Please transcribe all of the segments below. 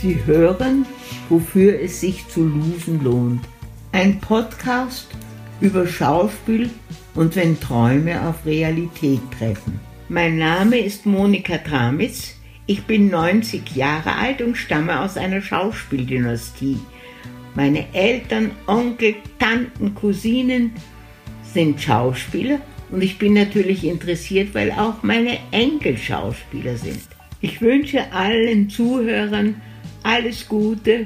Sie hören, wofür es sich zu losen lohnt. Ein Podcast über Schauspiel und wenn Träume auf Realität treffen. Mein Name ist Monika Tramitz. Ich bin 90 Jahre alt und stamme aus einer Schauspieldynastie. Meine Eltern, Onkel, Tanten, Cousinen sind Schauspieler und ich bin natürlich interessiert, weil auch meine Enkel Schauspieler sind. Ich wünsche allen Zuhörern alles Gute,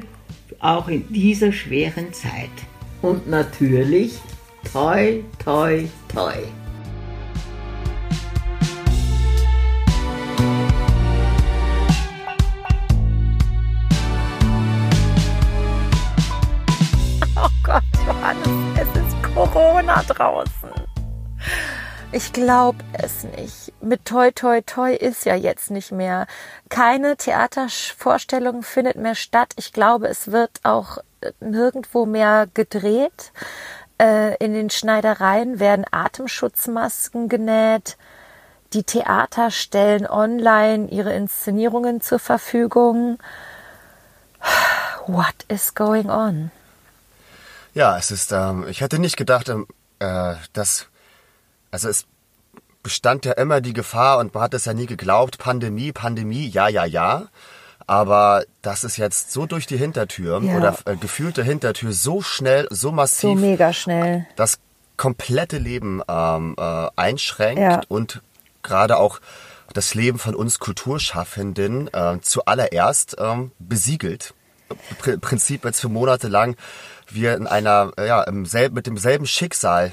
auch in dieser schweren Zeit. Und natürlich, toi, toi, toi. Oh Gott, Johannes, es ist Corona draußen. Ich glaube es nicht. Mit Toi Toi Toi ist ja jetzt nicht mehr. Keine Theatervorstellung findet mehr statt. Ich glaube, es wird auch äh, nirgendwo mehr gedreht. Äh, in den Schneidereien werden Atemschutzmasken genäht. Die Theater stellen online ihre Inszenierungen zur Verfügung. What is going on? Ja, es ist, ähm, ich hätte nicht gedacht, ähm, äh, dass also es bestand ja immer die Gefahr und man hat es ja nie geglaubt, Pandemie, Pandemie, ja, ja, ja. Aber das ist jetzt so durch die Hintertür Ja. oder äh, gefühlte Hintertür so schnell, so massiv, So mega schnell. das komplette Leben ähm, äh, einschränkt Ja. und gerade auch das Leben von uns Kulturschaffenden äh, zuallererst ähm, besiegelt. Pr Prinzip jetzt für Monate lang wir in einer, ja, im selben, mit demselben Schicksal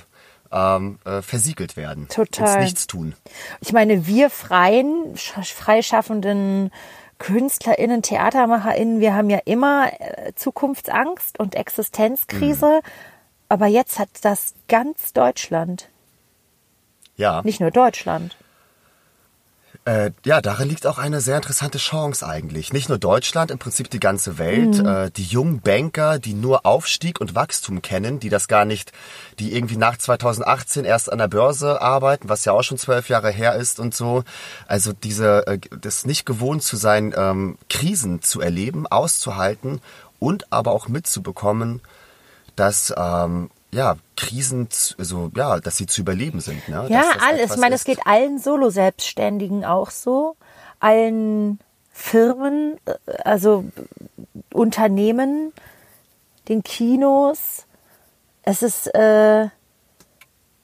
ähm, äh, versiegelt werden. Total. Ins Nichts tun. Ich meine, wir freien, sch- freischaffenden KünstlerInnen, TheatermacherInnen, wir haben ja immer äh, Zukunftsangst und Existenzkrise. Aber jetzt hat das ganz Deutschland, Ja. nicht nur Deutschland. Äh, ja, darin liegt auch eine sehr interessante Chance eigentlich. Nicht nur Deutschland, im Prinzip die ganze Welt. Äh, die jungen Banker, die nur Aufstieg und Wachstum kennen, die das gar nicht, die irgendwie nach 2018 erst an der Börse arbeiten, was ja auch schon zwölf Jahre her ist und so. Also diese, äh, das nicht gewohnt zu sein, ähm, Krisen zu erleben, auszuhalten und aber auch mitzubekommen, dass ähm, ja Krisen, also ja, dass sie zu überleben sind. Ne? Ja, alles. Ich meine, es geht allen Solo-Selbstständigen auch so, allen Firmen, äh, also Unternehmen, den Kinos. Es ist, äh,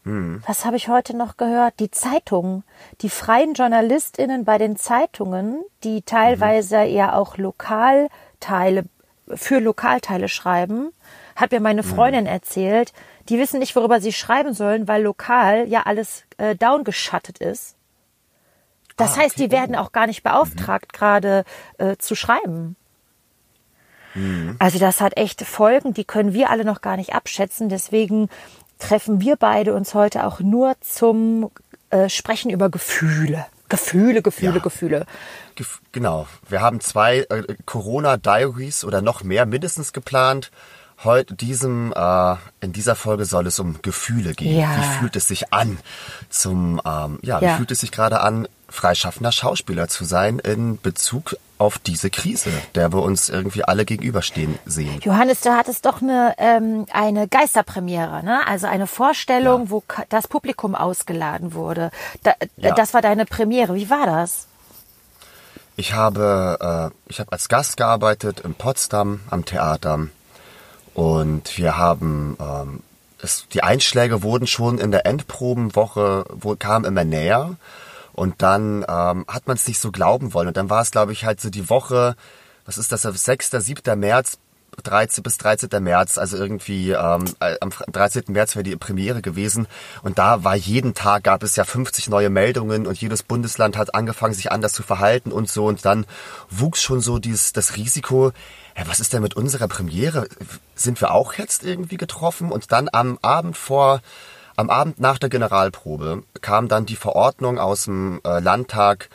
was habe ich heute noch gehört? Die Zeitungen, die freien JournalistInnen bei den Zeitungen, die teilweise ja auch Lokalteile, für Lokalteile schreiben, hat mir meine Freundin erzählt, die wissen nicht, worüber sie schreiben sollen, weil lokal ja alles äh, downgeschattet ist. Das Ah, heißt, okay. die werden auch gar nicht beauftragt, gerade äh, zu schreiben. Also das hat echt Folgen, die können wir alle noch gar nicht abschätzen. Deswegen treffen wir beide uns heute auch nur zum äh, Sprechen über Gefühle. Gefühle, Gefühle, Ja. Gefühle. Gef- Genau. Wir haben zwei äh, Corona-Diaries oder noch mehr mindestens geplant. Heute diesem, äh, in dieser Folge soll es um Gefühle gehen. Ja. Wie fühlt es sich an, zum, ähm, ja, wie Ja. fühlt es sich gerade an, freischaffender Schauspieler zu sein in Bezug auf diese Krise, der wir uns irgendwie alle gegenüberstehen sehen. Johannes, du hattest doch eine, ähm, eine Geisterpremiere, ne? Also eine Vorstellung, Ja. wo das Publikum ausgeladen wurde. Da, Ja. Das war deine Premiere. Wie war das? Ich habe, äh, ich habe als Gast gearbeitet in Potsdam am Theater und wir haben, ähm, es, die Einschläge wurden schon in der Endprobenwoche, wo, kamen immer näher und dann ähm, hat man es nicht so glauben wollen und dann war es, glaube ich, halt so die Woche, was ist das, 6., 7. März, 13 bis 13. März, also irgendwie ähm, äh, am 13. März wäre die Premiere gewesen und da war jeden Tag gab es ja 50 neue Meldungen und jedes Bundesland hat angefangen sich anders zu verhalten und so und dann wuchs schon so dieses das Risiko, ja, was ist denn mit unserer Premiere? Sind wir auch jetzt irgendwie getroffen? Und dann am Abend vor am Abend nach der Generalprobe kam dann die Verordnung aus dem äh, Landtag,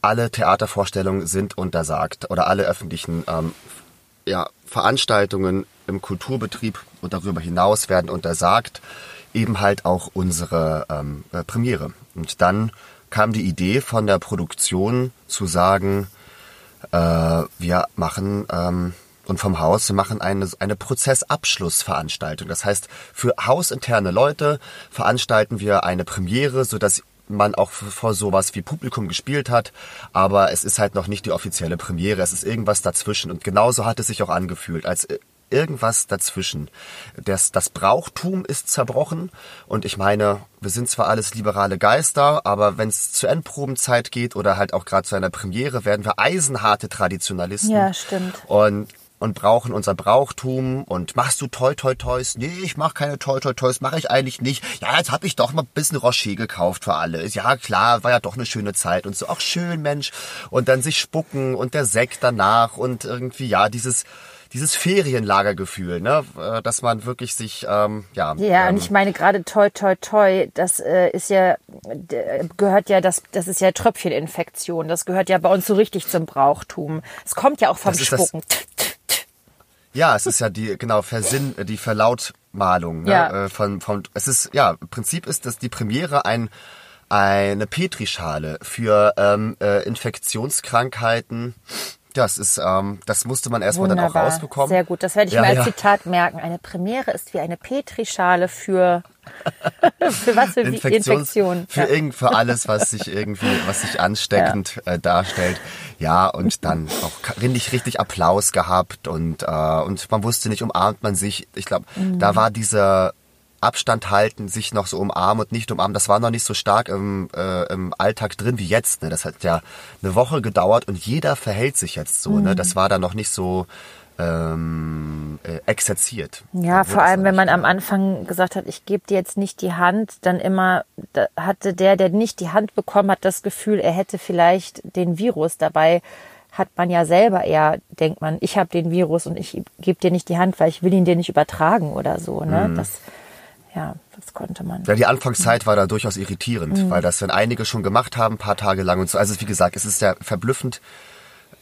alle Theatervorstellungen sind untersagt oder alle öffentlichen ähm, ja, Veranstaltungen im Kulturbetrieb und darüber hinaus werden untersagt, eben halt auch unsere ähm, äh, Premiere. Und dann kam die Idee von der Produktion zu sagen, Äh, wir machen ähm, und vom Haus, wir machen eine, eine Prozessabschlussveranstaltung. Das heißt, für hausinterne Leute veranstalten wir eine Premiere, sodass man auch vor sowas wie Publikum gespielt hat, aber es ist halt noch nicht die offizielle Premiere, es ist irgendwas dazwischen und genauso hat es sich auch angefühlt, als irgendwas dazwischen. Das, das Brauchtum ist zerbrochen und ich meine, wir sind zwar alles liberale Geister, aber wenn es zur Endprobenzeit geht oder halt auch gerade zu einer Premiere, werden wir eisenharte Traditionalisten. Ja, stimmt. Und und brauchen unser Brauchtum und machst du Toy Toy Toys? Nee, ich mach keine Toy Toy Toys, mache ich eigentlich nicht. Ja, jetzt habe ich doch mal ein bisschen Rocher gekauft für alle. Ja, klar, war ja doch eine schöne Zeit und so. Ach schön, Mensch. Und dann sich spucken und der Sekt danach und irgendwie ja, dieses dieses Ferienlagergefühl, ne, äh, dass man wirklich sich, ähm, ja. Ja, ähm, und ich meine gerade toi toi toi, das äh, ist ja gehört ja, das das ist ja Tröpfcheninfektion, das gehört ja bei uns so richtig zum Brauchtum. Es kommt ja auch vom Spucken. Ja, es ist ja die genau Versinn, die Verlautmalung ne, Ja. äh, von von. Es ist ja im Prinzip ist das die Premiere ein eine Petrischale für ähm, äh, Infektionskrankheiten. Das ist, ähm, das musste man erstmal dann auch rausbekommen. sehr gut. Das werde ich Ja, mir als ja. Zitat merken. Eine Premiere ist wie eine Petrischale für für was für Infektions Infektionen. für Ja. irgend für alles, was sich irgendwie, was sich ansteckend äh, darstellt. Ja, und dann auch richtig, richtig Applaus gehabt und äh, und man wusste nicht, umarmt man sich. Ich glaube, Mhm. da war dieser Abstand halten, sich noch so umarmen und nicht umarmen, das war noch nicht so stark im, äh, im Alltag drin wie jetzt. Ne? Das hat ja eine Woche gedauert und jeder verhält sich jetzt so. Mhm. Ne? Das war da noch nicht so ähm, äh, exerziert. Ja, vor allem, wenn man am Anfang gesagt hat, ich gebe dir jetzt nicht die Hand, dann immer da hatte der, der nicht die Hand bekommen hat, das Gefühl, er hätte vielleicht den Virus. Dabei hat man ja selber eher, denkt man, ich habe den Virus und ich gebe dir nicht die Hand, weil ich will ihn dir nicht übertragen oder so. Ne? Mhm. Das, ja, das konnte man. Ja, die Anfangszeit war da durchaus irritierend, Mhm. weil das dann einige schon gemacht haben, ein paar Tage lang und so. Also wie gesagt, es ist ja verblüffend,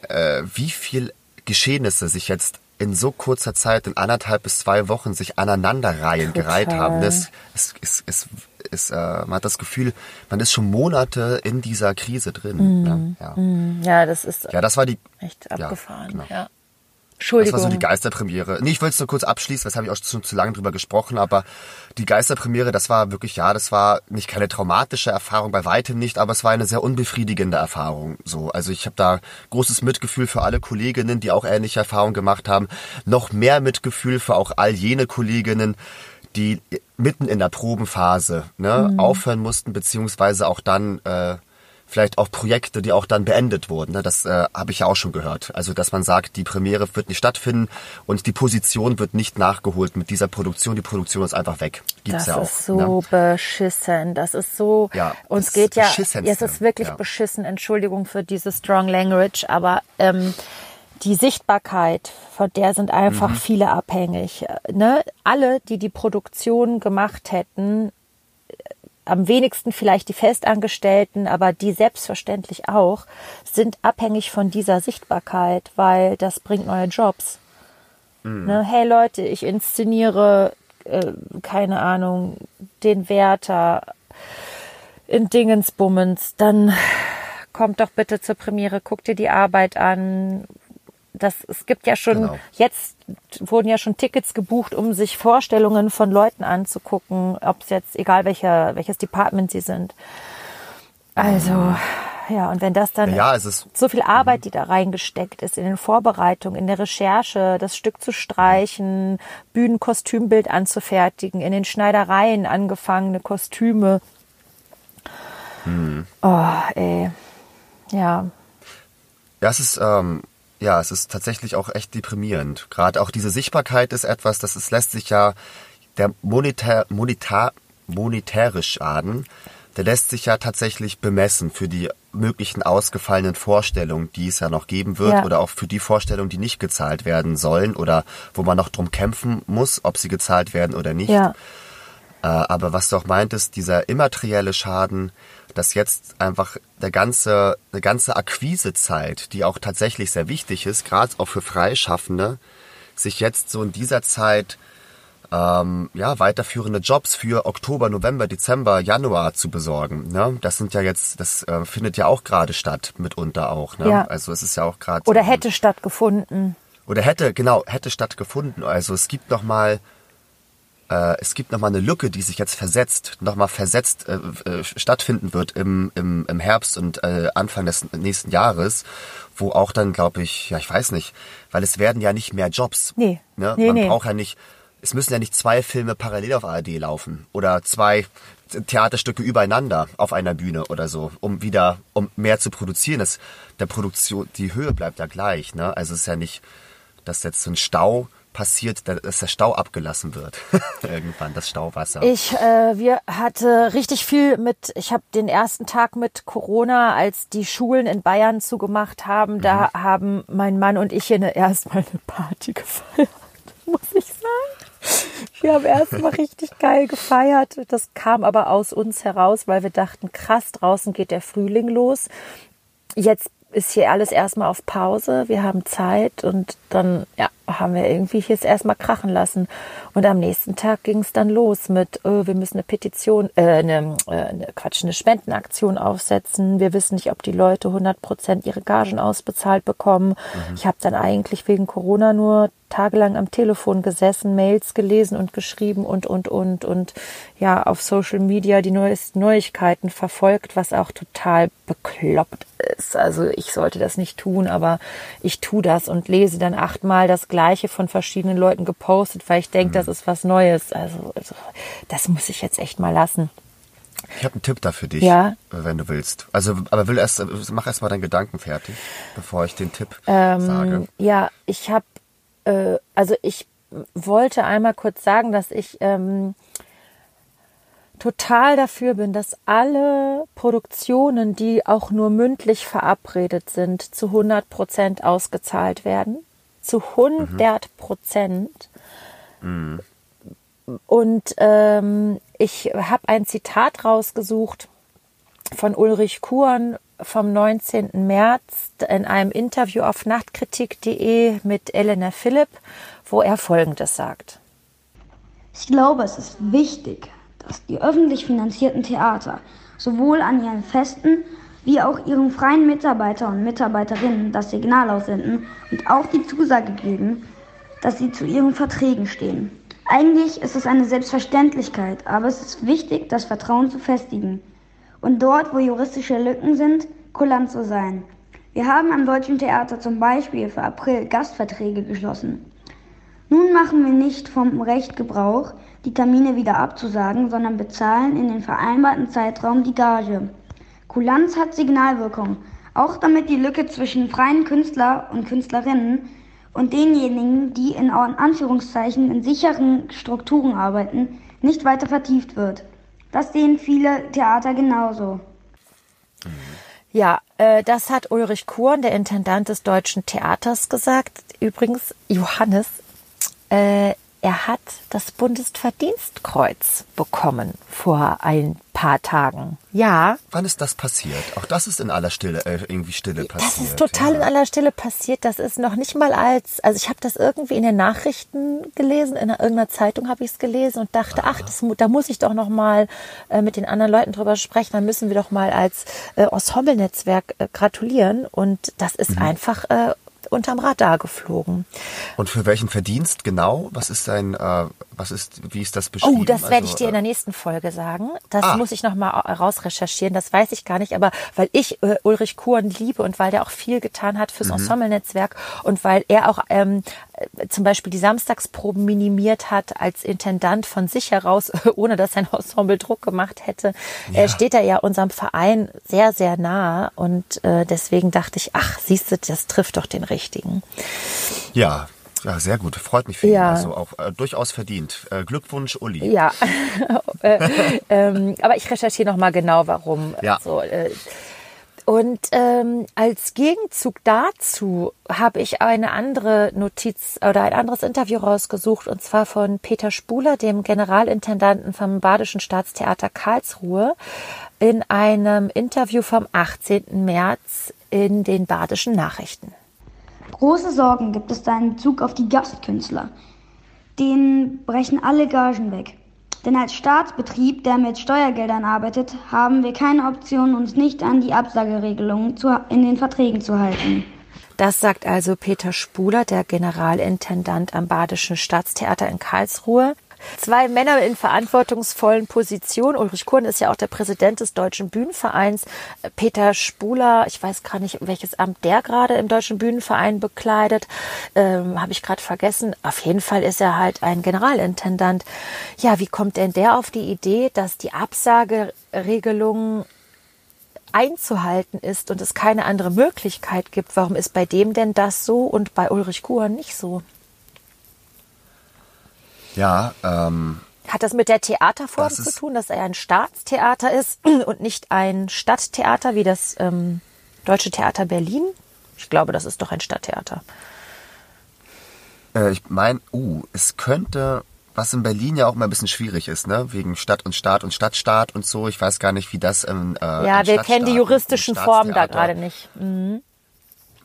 äh, wie viel Geschehnisse sich jetzt in so kurzer Zeit, in anderthalb bis zwei Wochen, sich aneinanderreihen, Total. gereiht haben. Das, es, es, es, es, äh, man hat das Gefühl, man ist schon Monate in dieser Krise drin. Ne? Ja. Ja, das ist ja, das war die, echt ja, abgefahren. genau. Ja. Das war Entschuldigung. so die Geisterpremiere. Nee, ich wollte es nur kurz abschließen, das habe ich auch schon zu lange drüber gesprochen, aber die Geisterpremiere, das war wirklich, ja, das war nicht keine traumatische Erfahrung, bei weitem nicht, aber es war eine sehr unbefriedigende Erfahrung. So, also ich habe da großes Mitgefühl für alle Kolleginnen, die auch ähnliche Erfahrungen gemacht haben. Noch mehr Mitgefühl für auch all jene Kolleginnen, die mitten in der Probenphase ne, aufhören mussten, beziehungsweise auch dann äh, vielleicht auch Projekte, die auch dann beendet wurden. Ne? Das äh, habe ich ja auch schon gehört. Also, dass man sagt, die Premiere wird nicht stattfinden und die Position wird nicht nachgeholt mit dieser Produktion. Die Produktion ist einfach weg. Gibt's Das ja auch. ist so ne? beschissen. Das ist so. Ja, uns geht ja. Es ist wirklich ja. beschissen. Entschuldigung für diese Strong Language, aber ähm, die Sichtbarkeit, von der sind einfach Mhm. viele abhängig. Äh, Ne? Alle, die die Produktion gemacht hätten, am wenigsten vielleicht die Festangestellten, aber die selbstverständlich auch, sind abhängig von dieser Sichtbarkeit, weil das bringt neue Jobs. Ne? Hey Leute, ich inszeniere, äh, keine Ahnung, den Wärter in Dingensbummens, dann kommt doch bitte zur Premiere, guck dir die Arbeit an. Das, es gibt ja schon, Genau. jetzt wurden ja schon Tickets gebucht, um sich Vorstellungen von Leuten anzugucken, ob es jetzt, egal welcher, welches Department sie sind. Also, ja, und wenn das dann Ja, es ist so viel Arbeit, die da reingesteckt ist in den Vorbereitungen, in der Recherche, das Stück zu streichen, Bühnenkostümbild anzufertigen, in den Schneidereien angefangene Kostüme. Oh, ey. Ja, es ist, ähm, ja, es ist tatsächlich auch echt deprimierend. Gerade auch diese Sichtbarkeit ist etwas, das es lässt sich ja, der monetär, monetär, monetäre Schaden, der lässt sich ja tatsächlich bemessen für die möglichen ausgefallenen Vorstellungen, die es ja noch geben wird Ja. oder auch für die Vorstellungen, die nicht gezahlt werden sollen oder wo man noch drum kämpfen muss, ob sie gezahlt werden oder nicht. ja, Äh, aber was du auch meintest, dieser immaterielle Schaden, dass jetzt einfach der ganze, eine ganze Akquisezeit, die auch tatsächlich sehr wichtig ist, gerade auch für Freischaffende, sich jetzt so in dieser Zeit ähm, ja, weiterführende Jobs für Oktober, November, Dezember, Januar zu besorgen. Ne? Das sind ja jetzt, das äh, findet ja auch gerade statt, mitunter auch. Ne? Ja. Also es ist ja auch gerade. Oder hätte stattgefunden. Oder hätte, genau, hätte stattgefunden. Also es gibt noch mal, äh, es gibt noch mal eine Lücke, die sich jetzt versetzt, noch mal versetzt äh, äh, stattfinden wird im, im, im Herbst und äh, Anfang des nächsten Jahres, wo auch dann, glaube ich, ja, ich weiß nicht, weil es werden ja nicht mehr Jobs. Nee. Ne? Nee, Man nee. braucht ja nicht, es müssen ja nicht zwei Filme parallel auf ARD laufen oder zwei Theaterstücke übereinander auf einer Bühne oder so, um wieder, um mehr zu produzieren. Das, der Produktion, die Höhe bleibt ja gleich. Ne? Also es ist ja nicht, dass jetzt so ein Stau passiert, dass der Stau abgelassen wird. Irgendwann, das Stauwasser. Ich, äh, wir hatte richtig viel mit, ich habe den ersten Tag mit Corona, als die Schulen in Bayern zugemacht haben, da haben mein Mann und ich hier eine, erstmal eine Party gefeiert, muss ich sagen. Wir haben erstmal richtig geil gefeiert. Das kam aber aus uns heraus, weil wir dachten, krass, draußen geht der Frühling los. Jetzt ist hier alles erstmal auf Pause. Wir haben Zeit und dann ja, haben wir irgendwie hier jetzt erstmal krachen lassen. Und am nächsten Tag ging es dann los mit, äh, wir müssen eine Petition, äh, eine, äh, eine Quatsch, eine Spendenaktion aufsetzen. Wir wissen nicht, ob die Leute 100 Prozent ihre Gagen ausbezahlt bekommen. Ich habe dann eigentlich wegen Corona nur tagelang am Telefon gesessen, Mails gelesen und geschrieben und, und, und, und ja, auf Social Media die neuesten Neuigkeiten verfolgt, was auch total bekloppt ist. Also ich sollte das nicht tun, aber ich tue das und lese dann achtmal das Gleiche von verschiedenen Leuten gepostet, weil ich denke, das ist was Neues. Also, also das muss ich jetzt echt mal lassen. Ich habe einen Tipp da für dich, Ja. wenn du willst. Also, aber will erst, mach erst mal deinen Gedanken fertig, bevor ich den Tipp Ähm, sage. Ja, ich habe, äh, also ich wollte einmal kurz sagen, dass ich ähm, total dafür bin, dass alle Produktionen, die auch nur mündlich verabredet sind, zu 100 Prozent ausgezahlt werden. Zu 100 Prozent. Und ähm, ich habe ein Zitat rausgesucht von Ulrich Kuhn vom 19. März in einem Interview auf nachtkritik.de mit Elena Philipp, wo er Folgendes sagt. Ich glaube, es ist wichtig, dass die öffentlich finanzierten Theater sowohl an ihren festen wie auch ihren freien Mitarbeiter und Mitarbeiterinnen das Signal aussenden und auch die Zusage geben, dass sie zu ihren Verträgen stehen. Eigentlich ist es eine Selbstverständlichkeit, aber es ist wichtig, das Vertrauen zu festigen und dort, wo juristische Lücken sind, kulant zu sein. Wir haben am Deutschen Theater zum Beispiel für April Gastverträge geschlossen. Nun machen wir nicht vom Recht Gebrauch, die Termine wieder abzusagen, sondern bezahlen in den vereinbarten Zeitraum die Gage. Kulanz hat Signalwirkung, auch damit die Lücke zwischen freien Künstler und Künstlerinnen und denjenigen, die in Anführungszeichen in sicheren Strukturen arbeiten, nicht weiter vertieft wird. Das sehen viele Theater genauso. Ja, äh, das hat Ulrich Kuhn, der Intendant des Deutschen Theaters, gesagt. Übrigens, Johannes, äh, er hat das Bundesverdienstkreuz bekommen vor ein paar Tagen. Ja, Wann ist das passiert? Auch das ist in aller Stille, äh, irgendwie Stille passiert. das ist total ja. in aller Stille passiert. Das ist noch nicht mal als, also ich habe das irgendwie in den Nachrichten gelesen, in irgendeiner Zeitung habe ich es gelesen und dachte, ach, das, da muss ich doch noch mal äh, mit den anderen Leuten drüber sprechen. Dann müssen wir doch mal als äh, Ensemble-Netzwerk äh, gratulieren. Und das Mhm. ist einfach äh, unterm Radar geflogen. Und für welchen Verdienst genau? Was ist dein, äh, was ist, wie ist das beschrieben? Oh, das werde Also, ich dir in äh, der nächsten Folge sagen. Das Ah. muss ich noch mal rausrecherchieren. Das weiß ich gar nicht, aber weil ich äh, Ulrich Kuhn liebe und weil der auch viel getan hat Mhm. fürs Ensemble-Netzwerk und weil er auch ähm, äh, zum Beispiel die Samstagsproben minimiert hat als Intendant von sich heraus, ohne dass sein Ensemble Druck gemacht hätte, äh, steht er ja unserem Verein sehr, sehr nahe und äh, deswegen dachte ich, ach, siehst du, das trifft doch den Richtigen. Ja, ja, sehr gut. Freut mich für ihn. Ja. Also auch äh, durchaus verdient. Äh, Glückwunsch, Uli. Ja, äh, ähm, aber ich recherchiere noch mal genau, warum. Ja. So, äh, und ähm, als Gegenzug dazu habe ich eine andere Notiz oder ein anderes Interview rausgesucht und zwar von Peter Spuler, dem Generalintendanten vom Badischen Staatstheater Karlsruhe, in einem Interview vom 18. März in den Badischen Nachrichten. Große Sorgen gibt es da in Bezug auf die Gastkünstler. denen brechen alle Gagen weg. Denn als Staatsbetrieb, der mit Steuergeldern arbeitet, haben wir keine Option, uns nicht an die Absageregelungen in den Verträgen zu halten. Das sagt also Peter Spuler, der Generalintendant am Badischen Staatstheater in Karlsruhe. Zwei Männer in verantwortungsvollen Positionen. Ulrich Kurn ist ja auch der Präsident des Deutschen Bühnenvereins. Peter Spuler, ich weiß gar nicht, welches Amt der gerade im Deutschen Bühnenverein bekleidet, ähm, habe ich gerade vergessen. Auf jeden Fall ist er halt ein Generalintendant. Ja, wie kommt denn der auf die Idee, dass die Absageregelung einzuhalten ist und es keine andere Möglichkeit gibt? Warum ist bei dem denn das so und bei Ulrich Kuhn nicht so? Ja, ähm, hat das mit der Theaterform zu tun, dass er ein Staatstheater ist und nicht ein Stadttheater wie das ähm, Deutsche Theater Berlin? Ich glaube, das ist doch ein Stadttheater. Äh, ich meine, uh, es könnte, was in Berlin ja auch mal ein bisschen schwierig ist, ne? Wegen Stadt und Staat und Stadtstaat und so. Ich weiß gar nicht, wie das im äh, Ja, wir kennen die juristischen Formen da gerade nicht. Mhm.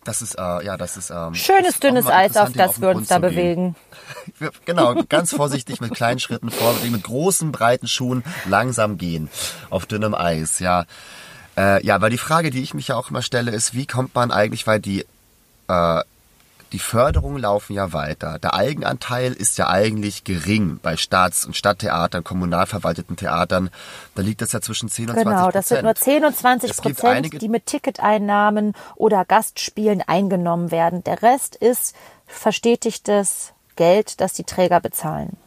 Das ist, äh, ja, das ist. Ähm, Schönes ist dünnes Eis, auf das auf wir uns da bewegen. genau, ganz vorsichtig mit kleinen Schritten vor, mit großen, breiten Schuhen langsam gehen. Auf dünnem Eis, ja. Äh, ja, weil die Frage, die ich mich ja auch immer stelle, ist, wie kommt man eigentlich, weil die äh, die Förderungen laufen ja weiter. Der Eigenanteil ist ja eigentlich gering bei Staats- und Stadttheatern, kommunal verwalteten Theatern. Da liegt es ja zwischen 10 und genau, 20 Prozent. Genau, das sind nur 10 und 20 Prozent, die mit Ticketeinnahmen oder Gastspielen eingenommen werden. Der Rest ist verstetigtes Geld, das die Träger bezahlen.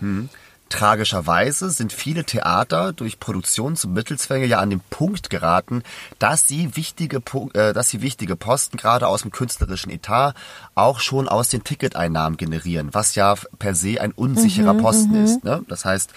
Hm. Tragischerweise sind viele Theater durch Produktions- und Mittelzwänge ja an den Punkt geraten, dass sie wichtige, äh, dass sie wichtige Posten gerade aus dem künstlerischen Etat auch schon aus den Ticketeinnahmen generieren, was ja per se ein unsicherer mhm, Posten mhm. ist. Ne? Das heißt,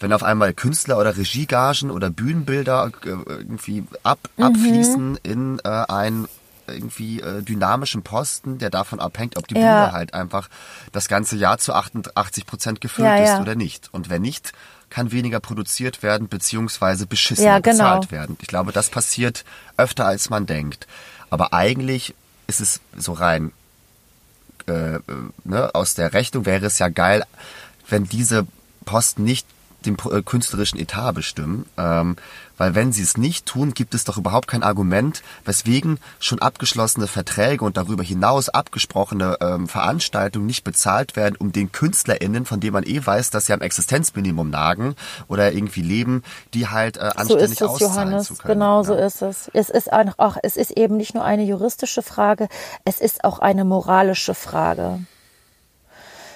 wenn auf einmal Künstler oder Regiegagen oder Bühnenbilder äh, irgendwie ab, mhm. abfließen in äh, ein irgendwie äh, dynamischen Posten, der davon abhängt, ob die ja. Bude halt einfach das ganze Jahr zu 88 Prozent gefüllt ja, ist oder nicht. Und wenn nicht, kann weniger produziert werden, beziehungsweise beschissen ja, genau. bezahlt werden. Ich glaube, das passiert öfter, als man denkt. Aber eigentlich ist es so rein äh, äh ne, aus der Rechnung wäre es ja geil, wenn diese Posten nicht den äh, künstlerischen Etat bestimmen. Ähm, weil wenn sie es nicht tun, gibt es doch überhaupt kein Argument, weswegen schon abgeschlossene Verträge und darüber hinaus abgesprochene ähm, Veranstaltungen nicht bezahlt werden, um den KünstlerInnen, von denen man eh weiß, dass sie am Existenzminimum nagen oder irgendwie leben, die halt äh, anständig so ist es, Johannes. zu können. Genau ja. so ist es. Es ist auch, auch, es ist eben nicht nur eine juristische Frage, es ist auch eine moralische Frage.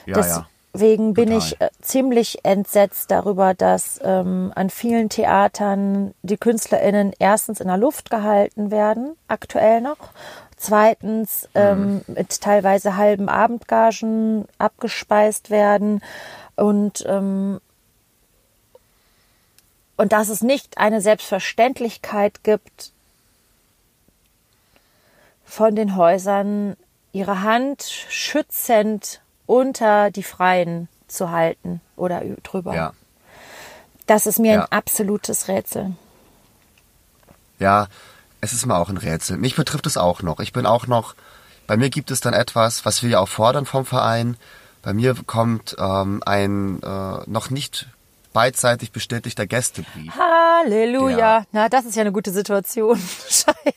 Ja, das, ja. Deswegen bin ich äh, ziemlich entsetzt darüber, dass ähm, an vielen Theatern die KünstlerInnen erstens in der Luft gehalten werden, aktuell noch. Zweitens ähm, mhm. mit teilweise halben Abendgagen abgespeist werden und ähm, und dass es nicht eine Selbstverständlichkeit gibt, von den Häusern ihre Hand schützend unter die Freien zu halten oder drüber. Ja. Das ist mir ja. ein absolutes Rätsel. Ja, es ist mir auch ein Rätsel. Mich betrifft es auch noch. Ich bin auch noch, bei mir gibt es dann etwas, was wir ja auch fordern vom Verein. Bei mir kommt ähm, ein äh, noch nicht beidseitig bestätigter Gästebrief. Halleluja. Der, Na, das ist ja eine gute Situation.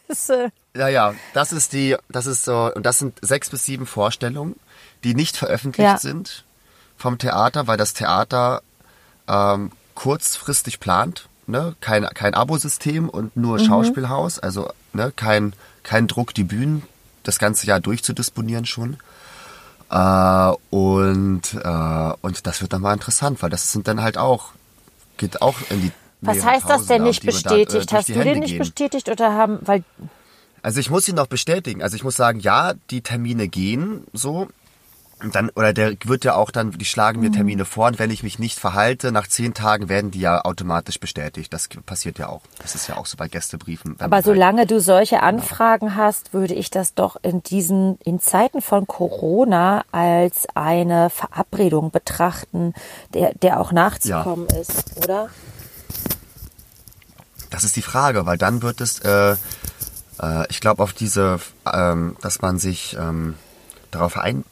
Scheiße. Ja, ja, das ist die, das ist so, und das sind sechs bis sieben Vorstellungen die nicht veröffentlicht ja. sind vom Theater, weil das Theater ähm, kurzfristig plant, ne? kein, kein Abosystem und nur mhm. Schauspielhaus, also ne? kein, kein Druck, die Bühnen das ganze Jahr durchzudisponieren schon. Äh, und, äh, und das wird dann mal interessant, weil das sind dann halt auch, geht auch in die was heißt das denn nicht bestätigt? Da, äh, Hast du den nicht gehen. bestätigt oder haben, weil also ich muss ihn noch bestätigen. Also ich muss sagen, ja, die Termine gehen so, und dann, oder der wird ja auch dann, die schlagen mir mhm. Termine vor und wenn ich mich nicht verhalte, nach zehn Tagen werden die ja automatisch bestätigt. Das passiert ja auch. Das ist ja auch so bei Gästebriefen. Aber solange halt, du solche Anfragen genau. hast, würde ich das doch in diesen, in Zeiten von Corona als eine Verabredung betrachten, der, der auch nachzukommen ja. ist, oder? Das ist die Frage, weil dann wird es, äh, äh, ich glaube auf diese, ähm, dass man sich ähm, darauf ein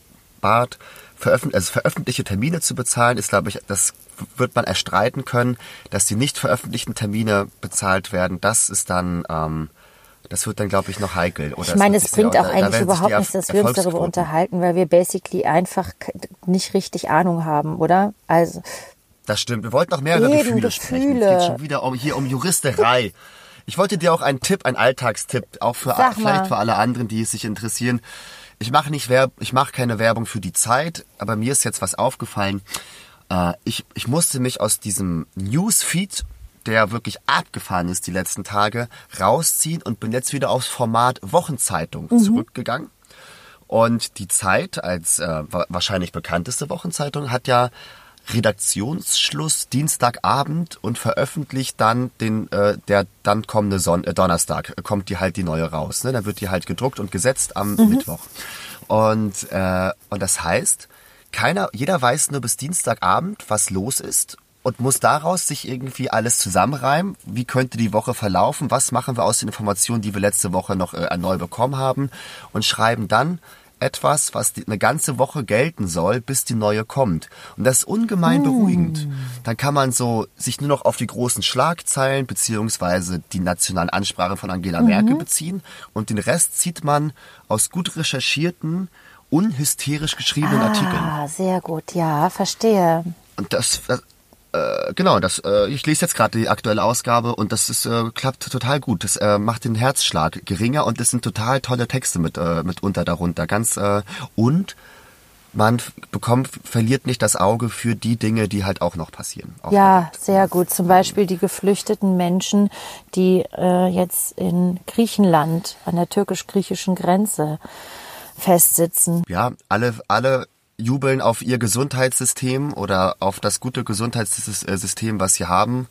spart, veröffent also veröffentlichte Termine zu bezahlen, ist, glaube ich, das wird man erstreiten können, dass die nicht veröffentlichten Termine bezahlt werden. Das ist dann, ähm, das wird dann, glaube ich, noch heikel. Oder ich meine, es bringt auch eigentlich überhaupt nichts, dass wir uns darüber unterhalten, weil wir basically einfach nicht richtig Ahnung haben, oder? Also. Das stimmt. Wir wollten noch mehrere Gefühle, Gefühle sprechen. Es geht schon wieder um, hier um Juristerei. Ich wollte dir auch einen Tipp, einen Alltagstipp, auch für vielleicht für alle anderen, die es sich interessieren. Ich mache nicht Werb, ich mache keine Werbung für die Zeit, aber mir ist jetzt was aufgefallen. Äh, ich, ich musste mich aus diesem Newsfeed der wirklich abgefahren ist die letzten Tage, rausziehen und bin jetzt wieder aufs Format Wochenzeitung mhm. zurückgegangen. Und die Zeit als äh, wahrscheinlich bekannteste Wochenzeitung hat ja Redaktionsschluss Dienstagabend und veröffentlicht dann den äh, der dann kommende Son äh, Donnerstag äh, kommt die halt die neue raus. Ne? Dann wird die halt gedruckt und gesetzt am mhm. Mittwoch. Und äh, und das heißt, keiner jeder weiß nur bis Dienstagabend, was los ist und muss daraus sich irgendwie alles zusammenreimen. Wie könnte die Woche verlaufen? Was machen wir aus den Informationen, die wir letzte Woche noch äh, neu bekommen haben? Und schreiben dann etwas, was die, eine ganze Woche gelten soll, bis die neue kommt. Und das ist ungemein mm. beruhigend. Dann kann man so sich nur noch auf die großen Schlagzeilen beziehungsweise die nationalen Ansprachen von Angela mhm. Merkel beziehen und den Rest zieht man aus gut recherchierten, unhysterisch geschriebenen ah, Artikeln. Ah, sehr gut, ja, verstehe. Und das, das äh, genau, das, äh, ich lese jetzt gerade die aktuelle Ausgabe und das ist, äh, klappt total gut. Das äh, macht den Herzschlag geringer und es sind total tolle Texte mit äh, mitunter darunter. Ganz äh, und man bekommt, verliert nicht das Auge für die Dinge, die halt auch noch passieren. Ja, sehr gut. Zum Beispiel die geflüchteten Menschen, die äh, jetzt in Griechenland an der türkisch-griechischen Grenze festsitzen. Ja, alle, alle jubeln auf ihr Gesundheitssystem oder auf das gute Gesundheitssystem, was sie haben.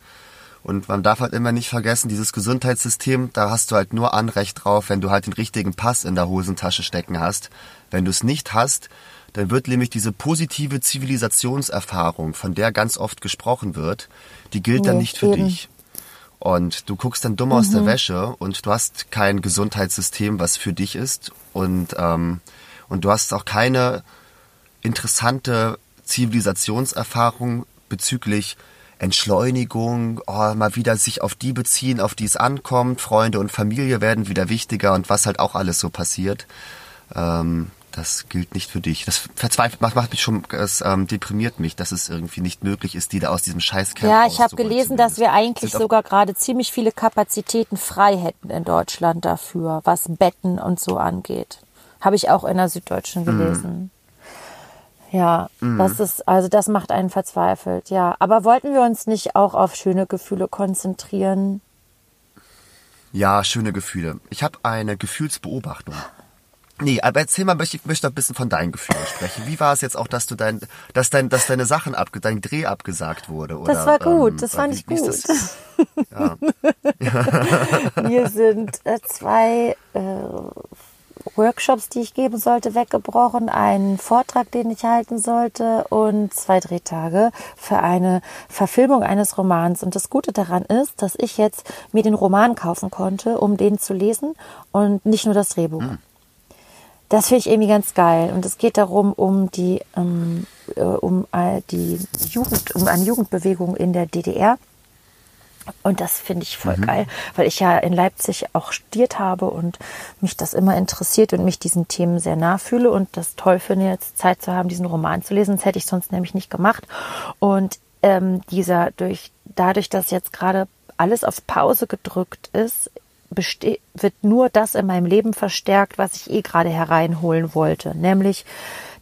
Und man darf halt immer nicht vergessen, dieses Gesundheitssystem, da hast du halt nur Anrecht drauf, wenn du halt den richtigen Pass in der Hosentasche stecken hast. Wenn du es nicht hast, dann wird nämlich diese positive Zivilisationserfahrung, von der ganz oft gesprochen wird, die gilt nee, dann nicht für eben. dich. Und du guckst dann dumm mhm. aus der mhm. Wäsche und du hast kein Gesundheitssystem, was für dich ist. Und, ähm, und du hast auch keine interessante Zivilisationserfahrung bezüglich Entschleunigung, oh, mal wieder sich auf die beziehen, auf die es ankommt. Freunde und Familie werden wieder wichtiger und was halt auch alles so passiert. Ähm, das gilt nicht für dich. Das verzweifelt macht, macht mich schon, es ähm, deprimiert mich, dass es irgendwie nicht möglich ist, die da aus diesem Scheißcamp Ja, ich habe gelesen, dass wir eigentlich sogar gerade ziemlich viele Kapazitäten frei hätten in Deutschland dafür, was Betten und so angeht. Habe ich auch in der Süddeutschen mhm. gelesen. Ja, mhm. das ist, also das macht einen verzweifelt, ja. Aber wollten wir uns nicht auch auf schöne Gefühle konzentrieren? Ja, schöne Gefühle. Ich habe eine Gefühlsbeobachtung. Nee, aber erzähl mal, ich möchte ein bisschen von deinen Gefühlen sprechen. Wie war es jetzt auch, dass du dein, dass dein, dass deine Sachen abge, dein Dreh abgesagt wurde? Oder, das war gut, ähm, das fand wie, ich gut. Das? Ja. Wir sind äh, zwei äh, Workshops, die ich geben sollte, weggebrochen, einen Vortrag, den ich halten sollte und zwei Drehtage für eine Verfilmung eines Romans. Und das Gute daran ist, dass ich jetzt mir den Roman kaufen konnte, um den zu lesen und nicht nur das Drehbuch. Mhm. Das finde ich irgendwie ganz geil. Und es geht darum, um die, ähm, äh, um äh, die Jugend, um eine Jugendbewegung in der DDR und das finde ich voll mhm. geil, weil ich ja in Leipzig auch studiert habe und mich das immer interessiert und mich diesen Themen sehr nah fühle und das toll finde, jetzt Zeit zu haben, diesen Roman zu lesen. Das hätte ich sonst nämlich nicht gemacht. Und ähm, dieser durch dadurch, dass jetzt gerade alles auf Pause gedrückt ist, wird nur das in meinem Leben verstärkt, was ich eh gerade hereinholen wollte, nämlich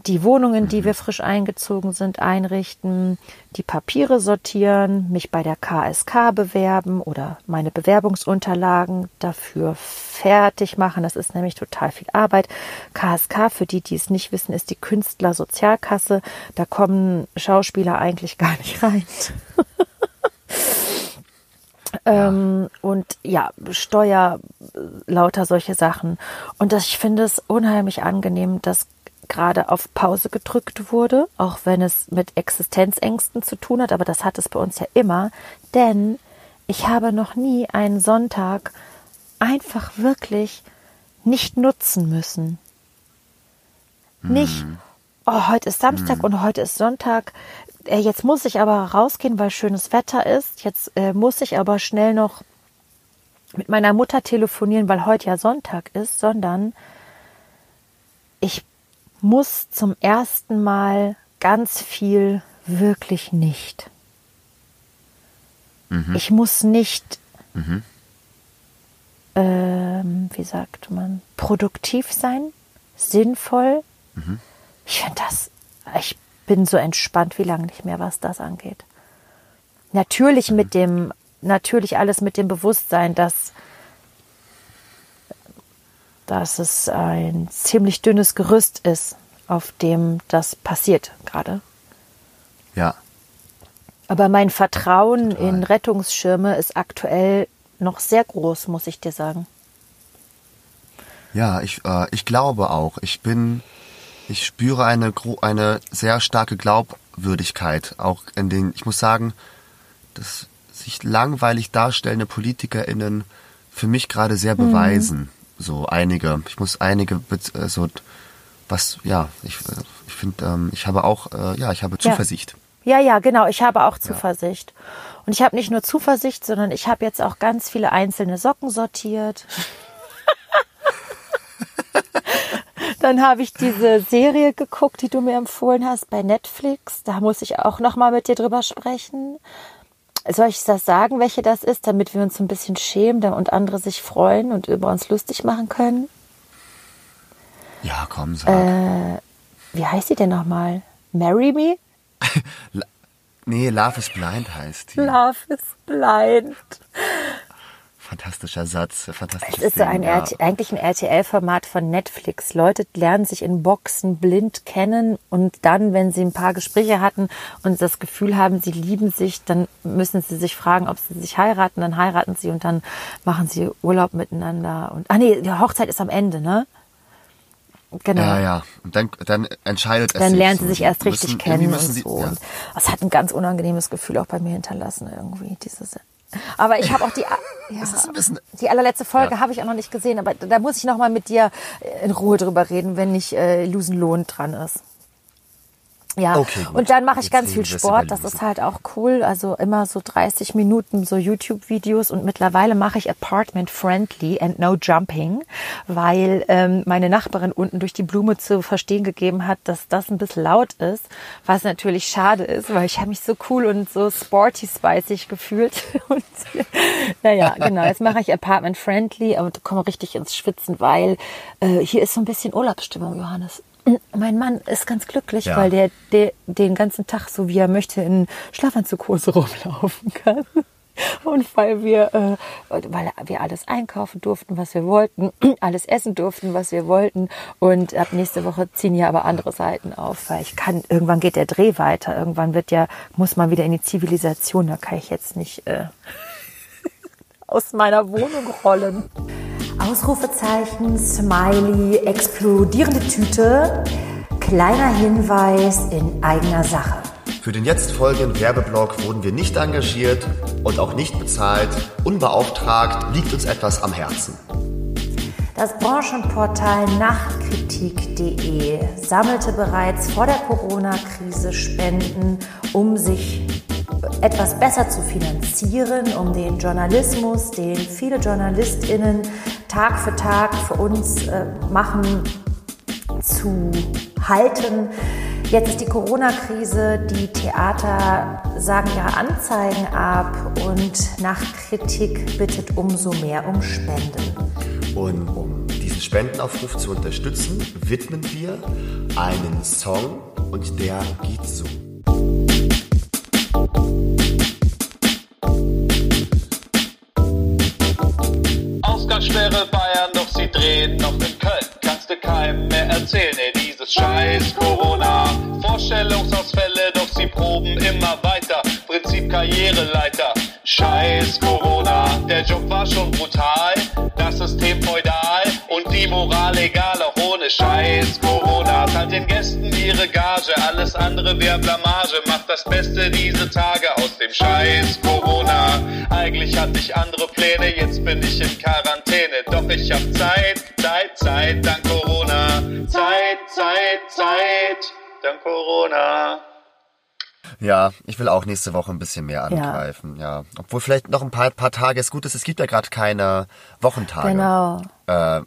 die Wohnungen, die wir frisch eingezogen sind, einrichten, die Papiere sortieren, mich bei der KSK bewerben oder meine Bewerbungsunterlagen dafür fertig machen. Das ist nämlich total viel Arbeit. KSK, für die, die es nicht wissen, ist die Künstlersozialkasse. Da kommen Schauspieler eigentlich gar nicht rein. Ja. Ähm, und ja, Steuer, lauter solche Sachen. Und das, ich finde es unheimlich angenehm, dass gerade auf Pause gedrückt wurde, auch wenn es mit Existenzängsten zu tun hat, aber das hat es bei uns ja immer, denn ich habe noch nie einen Sonntag einfach wirklich nicht nutzen müssen. Nicht, oh, heute ist Samstag Hm. und heute ist Sonntag. Äh, jetzt muss ich aber rausgehen, weil schönes Wetter ist. Jetzt äh, muss ich aber schnell noch mit meiner Mutter telefonieren, weil heute ja Sonntag ist, sondern muss zum ersten Mal ganz viel wirklich nicht. Ich muss nicht, ähm, wie sagt man, produktiv sein, sinnvoll. Ich finde das, ich bin so entspannt wie lange nicht mehr, was das angeht. Natürlich mit dem, natürlich alles mit dem Bewusstsein, dass, dass es ein ziemlich dünnes Gerüst ist, auf dem das passiert gerade. Ja. Aber mein Vertrauen Total. in Rettungsschirme ist aktuell noch sehr groß, muss ich dir sagen. Ja, ich, äh, ich glaube auch. Ich bin, ich spüre eine, eine sehr starke Glaubwürdigkeit. Auch in den, ich muss sagen, dass sich langweilig darstellende PolitikerInnen für mich gerade sehr beweisen. So einige. Ich muss einige, äh, so, was, ja, ich, äh, ich finde, ähm, ich habe auch, äh, ja, ich habe Zuversicht. Ja, ja, genau. Ich habe auch Zuversicht. Und ich habe nicht nur Zuversicht, sondern ich habe jetzt auch ganz viele einzelne Socken sortiert. Dann habe ich diese Serie geguckt, die du mir empfohlen hast bei Netflix. Da muss ich auch noch mal mit dir drüber sprechen. Soll ich das sagen, welche das ist, damit wir uns ein bisschen schämen und andere sich freuen und über uns lustig machen können? Ja, komm, sag. Äh, wie heißt sie denn nochmal? Marry Me? nee, Love is Blind heißt die. Love is Blind. Fantastischer Satz, fantastisches Es ist so Ding, ein ja. RT, eigentlich ein RTL-Format von Netflix. Leute lernen sich in Boxen blind kennen und dann, wenn sie ein paar Gespräche hatten und das Gefühl haben, sie lieben sich, dann müssen sie sich fragen, ob sie sich heiraten. Dann heiraten sie und dann machen sie Urlaub miteinander. Und ah nee, die Hochzeit ist am Ende, ne? Genau. Ja, ja. Und dann, dann entscheidet es Dann lernen so. sie sich erst müssen- richtig irgendwie kennen und müssen sie, so. Ja. Und das hat ein ganz unangenehmes Gefühl auch bei mir hinterlassen irgendwie. Dieses. Aber ich habe auch die, ja, die allerletzte Folge Ja. habe ich auch noch nicht gesehen. Aber da muss ich noch mal mit dir in Ruhe drüber reden, wenn nicht äh, Lusen Lohn dran ist. Ja, Okay, und dann mache ich Jetzt ganz viel Sport. Das ist halt auch cool. Also immer so 30 Minuten so YouTube-Videos und mittlerweile mache ich Apartment Friendly and No Jumping, weil ähm, meine Nachbarin unten durch die Blume zu verstehen gegeben hat, dass das ein bisschen laut ist, was natürlich schade ist, weil ich habe mich so cool und so sporty spicig gefühlt. Und naja, genau. Jetzt mache ich Apartment Friendly und komme richtig ins Schwitzen, weil äh, hier ist so ein bisschen Urlaubsstimmung, Johannes. Mein Mann ist ganz glücklich, Ja. weil der, der den ganzen Tag, so wie er möchte, in Schlafanzughose rumlaufen kann. Und weil wir, äh, weil wir alles einkaufen durften, was wir wollten, alles essen durften, was wir wollten. Und ab nächste Woche ziehen ja aber andere Seiten auf, weil ich kann, irgendwann geht der Dreh weiter. Irgendwann wird ja, muss man wieder in die Zivilisation. Da kann ich jetzt nicht äh, aus meiner Wohnung rollen. Ausrufezeichen, Smiley, explodierende Tüte, kleiner Hinweis in eigener Sache. Für den jetzt folgenden Werbeblock wurden wir nicht engagiert und auch nicht bezahlt. Unbeauftragt liegt uns etwas am Herzen. Das Branchenportal Nachtkritik.de sammelte bereits vor der Corona-Krise Spenden, um sich etwas besser zu finanzieren, um den Journalismus, den viele JournalistInnen Tag für Tag für uns äh, machen, zu halten. Jetzt ist die Corona-Krise, die Theater sagen ihre Anzeigen ab und Nachtkritik bittet umso mehr um Spenden. Und um diesen Spendenaufruf zu unterstützen, widmen wir einen Song und der geht so. Ausgangssperre Bayern, doch sie drehen noch in Köln. Kannst du keinem mehr erzählen, ey, dieses scheiß Corona. Vorstellungsausfälle, doch sie proben immer weiter. Prinzip Karriereleiter. Scheiß Corona, der Job war schon brutal. Gage, alles andere wär Blamage. Macht das Beste diese Tage aus dem Scheiß Corona. Eigentlich hatte ich andere Pläne, jetzt bin ich in Quarantäne. Doch ich hab Zeit, Zeit, Zeit, dank Corona. Zeit, Zeit, Zeit. an Corona. Ja, ich will auch nächste Woche ein bisschen mehr angreifen, ja. Obwohl vielleicht noch ein paar, paar Tage ist gut ist. Es gibt ja gerade keine Wochentage. Genau. Äh,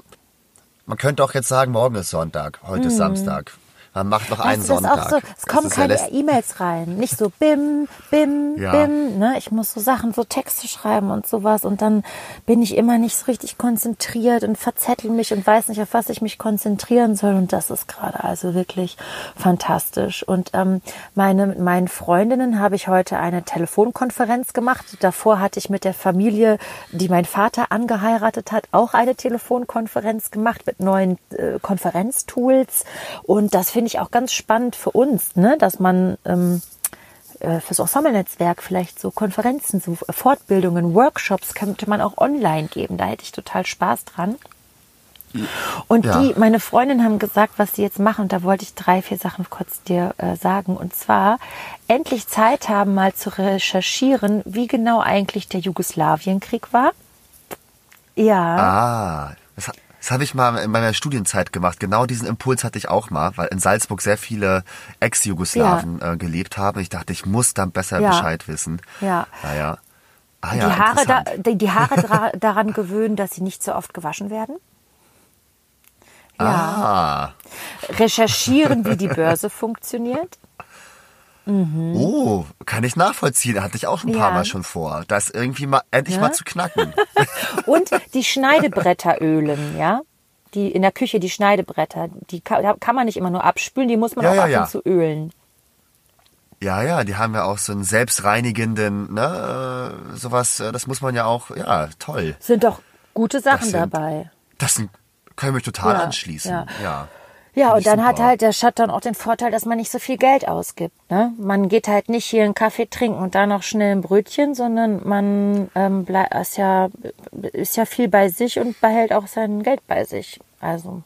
man könnte auch jetzt sagen, morgen ist Sonntag, heute ist Samstag. Man macht noch einen das Sonntag. so, es kommen ja keine lässt- E-Mails rein. Nicht so bim, bim, Ja. bim. Ne? Ich muss so Sachen, so Texte schreiben und sowas. Und dann bin ich immer nicht so richtig konzentriert und verzettel mich und weiß nicht, auf was ich mich konzentrieren soll. Und das ist gerade also wirklich fantastisch. Und ähm, meine, mit meinen Freundinnen habe ich heute eine Telefonkonferenz gemacht. Davor hatte ich mit der Familie, die mein Vater angeheiratet hat, auch eine Telefonkonferenz gemacht mit neuen äh, Konferenztools. Und das finde ich auch ganz spannend für uns, ne? dass man ähm, äh, fürs Ensemble-Netzwerk vielleicht so Konferenzen, so Fortbildungen, Workshops könnte man auch online geben. Da hätte ich total Spaß dran. Und Ja. die, meine Freundinnen haben gesagt, was sie jetzt machen. Und da wollte ich drei, vier Sachen kurz dir äh, sagen. Und zwar endlich Zeit haben, mal zu recherchieren, wie genau eigentlich der Jugoslawienkrieg war. Ja. Ah, das, das habe ich mal in meiner Studienzeit gemacht. Genau diesen Impuls hatte ich auch mal, weil in Salzburg sehr viele Ex-Jugoslawen äh, gelebt haben. Ich dachte, ich muss dann besser Ja. Bescheid wissen. Ja. Naja. Ah, ja, die Haare, da, die, die Haare daran gewöhnen, dass sie nicht so oft gewaschen werden. Ja. Ah. Recherchieren, wie die Börse funktioniert. Oh, kann ich nachvollziehen. Hatte ich auch ein paar Ja. Mal schon vor. Das irgendwie mal endlich Ja. mal zu knacken. Und die Schneidebretter ölen, ja. Die in der Küche, die Schneidebretter, die kann, kann man nicht immer nur abspülen, die muss man Ja, auch ab ja. und zu ölen. Ja, ja, die haben ja auch so einen selbstreinigenden, ne, äh, sowas, äh, das muss man ja auch, ja, toll. Sind doch gute Sachen sind- dabei. Das sind, können wir total anschließen. ja. Ja. Und dann hat super. halt der Shutdown auch den Vorteil, dass man nicht so viel Geld ausgibt. Ne? Man geht halt nicht hier einen Kaffee trinken und da noch schnell ein Brötchen, sondern man ähm, ist, ja, ist ja viel bei sich und behält auch sein Geld bei sich. Also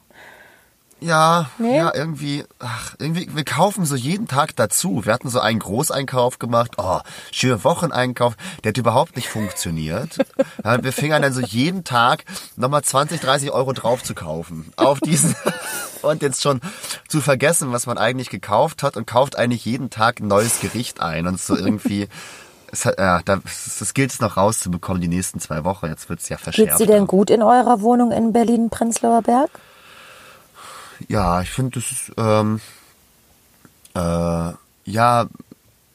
Ja, Nee? ja, irgendwie, ach, irgendwie, wir kaufen so jeden Tag dazu. Wir hatten so einen Großeinkauf gemacht, oh, schöner Wocheneinkauf, der hat überhaupt nicht funktioniert. Ja, wir fingen an dann so jeden Tag nochmal 20, 30 Euro drauf zu kaufen. Auf diesen, und jetzt schon zu vergessen, was man eigentlich gekauft hat und kauft eigentlich jeden Tag ein neues Gericht ein und so irgendwie, es hat, ja, das, das gilt es noch rauszubekommen die nächsten zwei Wochen. Jetzt wird's ja verschärft. geht's dir denn gut in eurer Wohnung in Berlin-Prenzlauer Berg? Ja, ich finde, das ist, ähm, äh, ja,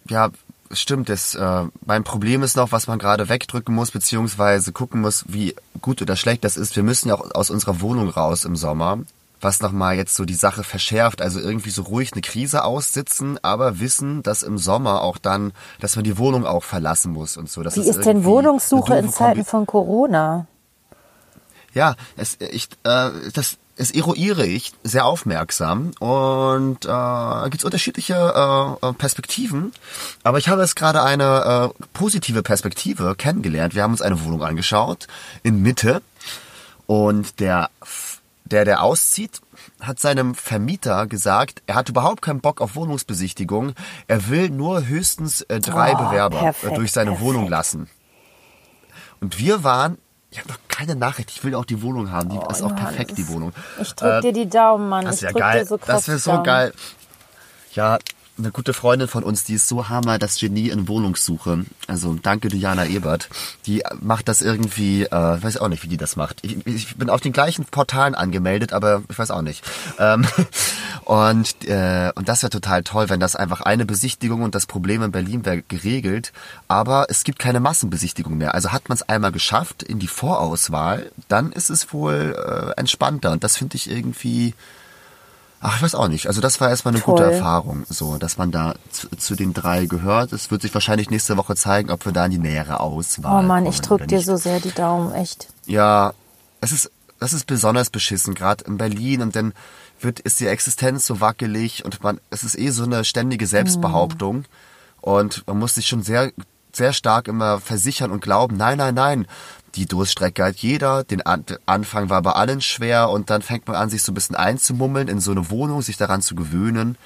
ja, es stimmt. Das, äh, mein Problem ist noch, was man gerade wegdrücken muss, beziehungsweise gucken muss, wie gut oder schlecht das ist. Wir müssen ja auch aus unserer Wohnung raus im Sommer, was nochmal jetzt so die Sache verschärft. Also irgendwie so ruhig eine Krise aussitzen, aber wissen, dass im Sommer auch dann, dass man die Wohnung auch verlassen muss und so. Das Wie ist denn irgendwie Wohnungssuche in Zeiten von Corona? ja, es, ich, äh, das, es eruiere ich sehr aufmerksam und äh, gibt es unterschiedliche äh, äh, Perspektiven. Aber ich habe jetzt gerade eine äh, positive Perspektive kennengelernt. Wir haben uns eine Wohnung angeschaut in Mitte und der, der, der auszieht, hat seinem Vermieter gesagt, er hat überhaupt keinen Bock auf Wohnungsbesichtigung. Er will nur höchstens äh, drei Oh, Bewerber perfekt, äh, durch seine perfekt. Wohnung lassen. Und wir waren, ich habe noch keine Nachricht, ich will auch die Wohnung haben. Die ist auch perfekt, die Wohnung. Ich drück dir die Daumen, Mann. Das wäre drück geil. so das wäre so geil. Ja, eine gute Freundin von uns, die ist so hammer, das Genie in Wohnungssuche. Also danke Diana Ebert. Die macht das irgendwie, äh, ich weiß auch nicht, wie die das macht. Ich, ich bin auf den gleichen Portalen angemeldet, aber ich weiß auch nicht. Ähm, und, äh, und das wäre total toll, wenn das einfach eine Besichtigung und das Problem in Berlin wäre geregelt. Aber es gibt keine Massenbesichtigung mehr. Also hat man es einmal geschafft in die Vorauswahl, dann ist es wohl äh, entspannter. Und das finde ich irgendwie Ach, ich weiß auch nicht. Also das war erstmal eine Toll. gute Erfahrung, so, dass man da zu, zu den drei gehört. Es wird sich wahrscheinlich nächste Woche zeigen, ob wir da in die nähere Auswahl Oh Mann, ich drück dir nicht. so sehr die Daumen, echt. Ja, es ist, das ist besonders beschissen, gerade in Berlin und dann wird, ist die Existenz so wackelig und man, es ist eh so eine ständige Selbstbehauptung und man muss sich schon sehr, sehr stark immer versichern und glauben, nein, nein, nein, die Durststrecke hat jeder, den An Anfang war bei allen schwer und dann fängt man an, sich so ein bisschen einzumummeln in so eine Wohnung, sich daran zu gewöhnen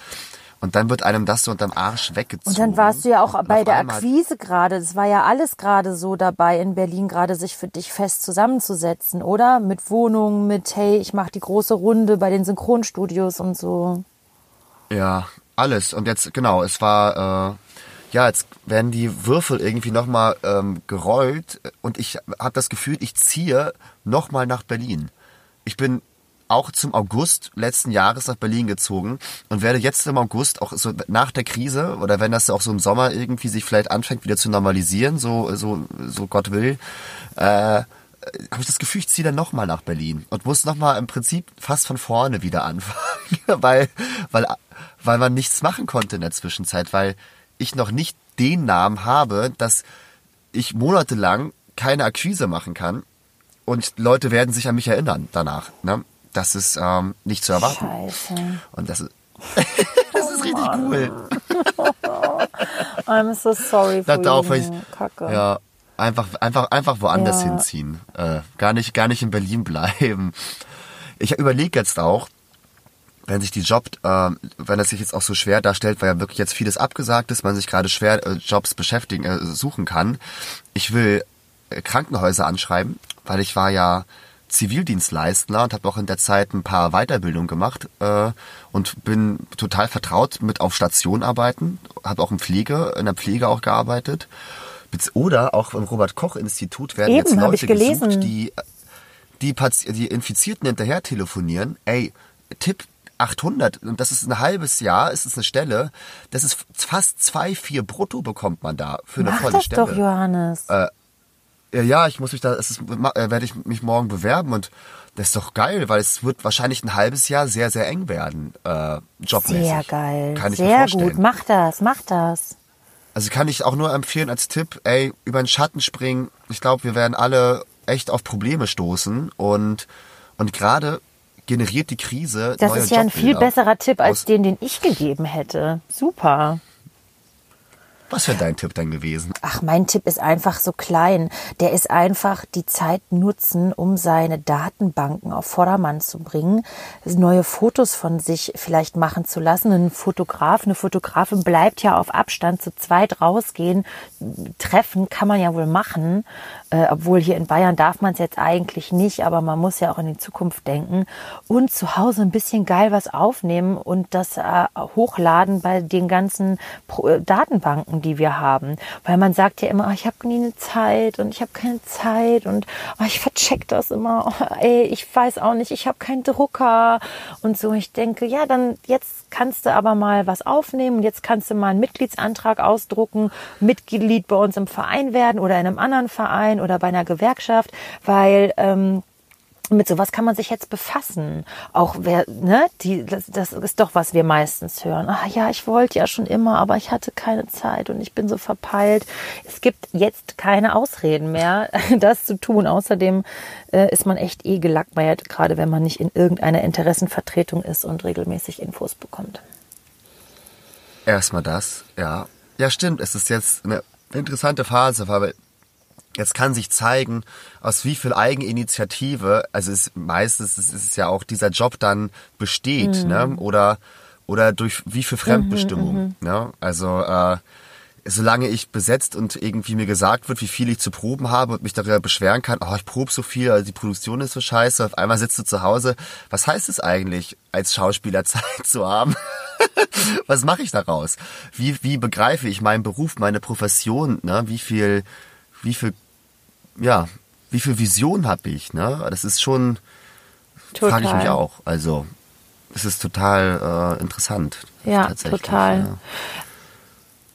und dann wird einem das so unterm Arsch weggezogen. Und dann warst du ja auch bei der Akquise gerade. Das war ja alles gerade so dabei in Berlin, gerade sich für dich fest zusammenzusetzen, oder? Mit Wohnungen, mit hey, ich mache die große Runde bei den Synchronstudios und so. Ja, alles. Und jetzt, genau, es war, äh, ja, jetzt werden die Würfel irgendwie nochmal ähm, gerollt und ich habe das Gefühl, ich ziehe nochmal nach Berlin. Ich bin auch zum August letzten Jahres nach Berlin gezogen und werde jetzt im August auch so nach der Krise oder wenn das auch so im Sommer irgendwie sich vielleicht anfängt wieder zu normalisieren, so so so Gott will, äh, habe ich das Gefühl, ich ziehe dann nochmal nach Berlin und muss nochmal im Prinzip fast von vorne wieder anfangen, weil weil weil man nichts machen konnte in der Zwischenzeit, weil ich noch nicht den Namen habe, dass ich monatelang keine Akquise machen kann und Leute werden sich an mich erinnern danach. Ne? Das ist ähm, nicht zu erwarten. Scheiße. Und das ist, das ist richtig cool. I'm so sorry for Da darf you. ich, Kacke. ja, einfach, einfach, einfach woanders Ja. hinziehen. Äh, gar nicht, gar nicht in Berlin bleiben. Ich überlege jetzt auch, wenn sich die Job, äh, wenn es sich jetzt auch so schwer darstellt, weil ja wirklich jetzt vieles abgesagt ist, man sich gerade schwer äh, Jobs beschäftigen, äh, suchen kann. Ich will äh, Krankenhäuser anschreiben, weil ich war ja Zivildienstleister und habe auch in der Zeit ein paar Weiterbildungen gemacht äh, und bin total vertraut mit auf Station arbeiten, habe auch in Pflege, in der Pflege auch gearbeitet. Oder auch im Robert-Koch-Institut werden Eben, jetzt Leute gesucht, die die, Pati- die Infizierten hinterher telefonieren, ey, Tipp 800, und das ist ein halbes Jahr, ist es eine Stelle, das ist fast zwei, vier brutto bekommt man da für eine Mach volle das Stelle. doch, Johannes. Ja, ja, ich muss mich da, es ist, äh, werde ich mich morgen bewerben und das ist doch geil, weil es wird wahrscheinlich ein halbes Jahr sehr, sehr eng werden, äh, jobmäßig. Sehr geil. Kann ich mir Sehr vorstellen. gut. Mach das, mach das. Also kann ich auch nur empfehlen als Tipp, ey, über den Schatten springen. Ich glaube, wir werden alle echt auf Probleme stoßen und, und gerade generiert die Krise Das ist ja ein viel besserer Tipp als den, den ich gegeben hätte. Super. Was wäre dein Tipp denn gewesen? Ach, mein Tipp ist einfach so klein. Der ist einfach die Zeit nutzen, um seine Datenbanken auf Vordermann zu bringen, neue Fotos von sich vielleicht machen zu lassen. Ein Fotograf, eine Fotografin bleibt ja auf Abstand zu zweit rausgehen. Treffen kann man ja wohl machen, äh, obwohl hier in Bayern darf man es jetzt eigentlich nicht, aber man muss ja auch in die Zukunft denken. Und zu Hause ein bisschen geil was aufnehmen und das äh, hochladen bei den ganzen Pro äh, Datenbanken, die wir haben. Weil man sagt ja immer, oh, ich habe nie eine Zeit und ich habe keine Zeit und oh, ich vercheck das immer. Ey, ich weiß auch nicht, ich habe keinen Drucker und so. Ich denke, ja, dann jetzt kannst du aber mal was aufnehmen und jetzt kannst du mal einen Mitgliedsantrag ausdrucken, Mitglied bei uns im Verein werden oder in einem anderen Verein oder bei einer Gewerkschaft, weil ähm, mit sowas kann man sich jetzt befassen. Auch wer, ne, die, das, das ist doch, was wir meistens hören. Ah ja, ich wollte ja schon immer, aber ich hatte keine Zeit und ich bin so verpeilt. Es gibt jetzt keine Ausreden mehr, das zu tun. Außerdem äh, ist man echt eh gelackmeiert, gerade wenn man nicht in irgendeiner Interessenvertretung ist und regelmäßig Infos bekommt. Erstmal das, ja. Ja, stimmt. Es ist jetzt eine interessante Phase, weil jetzt kann sich zeigen, aus wie viel Eigeninitiative, also es meistens ist es ja auch dieser Job dann besteht, ne? Oder oder durch wie viel Fremdbestimmung, ne? Also äh, solange ich besetzt und irgendwie mir gesagt wird, wie viel ich zu proben habe und mich darüber beschweren kann, oh, ich probe so viel, also die Produktion ist so scheiße, auf einmal sitzt du zu Hause. Was heißt es eigentlich, als Schauspieler Zeit zu haben? Was mache ich daraus? Wie, wie begreife ich meinen Beruf, meine Profession, ne? Wie viel, wie viel, ja, wie viel Vision habe ich, ne? Das ist schon, frage ich mich auch. Also, es ist total äh, interessant. Ja, tatsächlich, total. ja.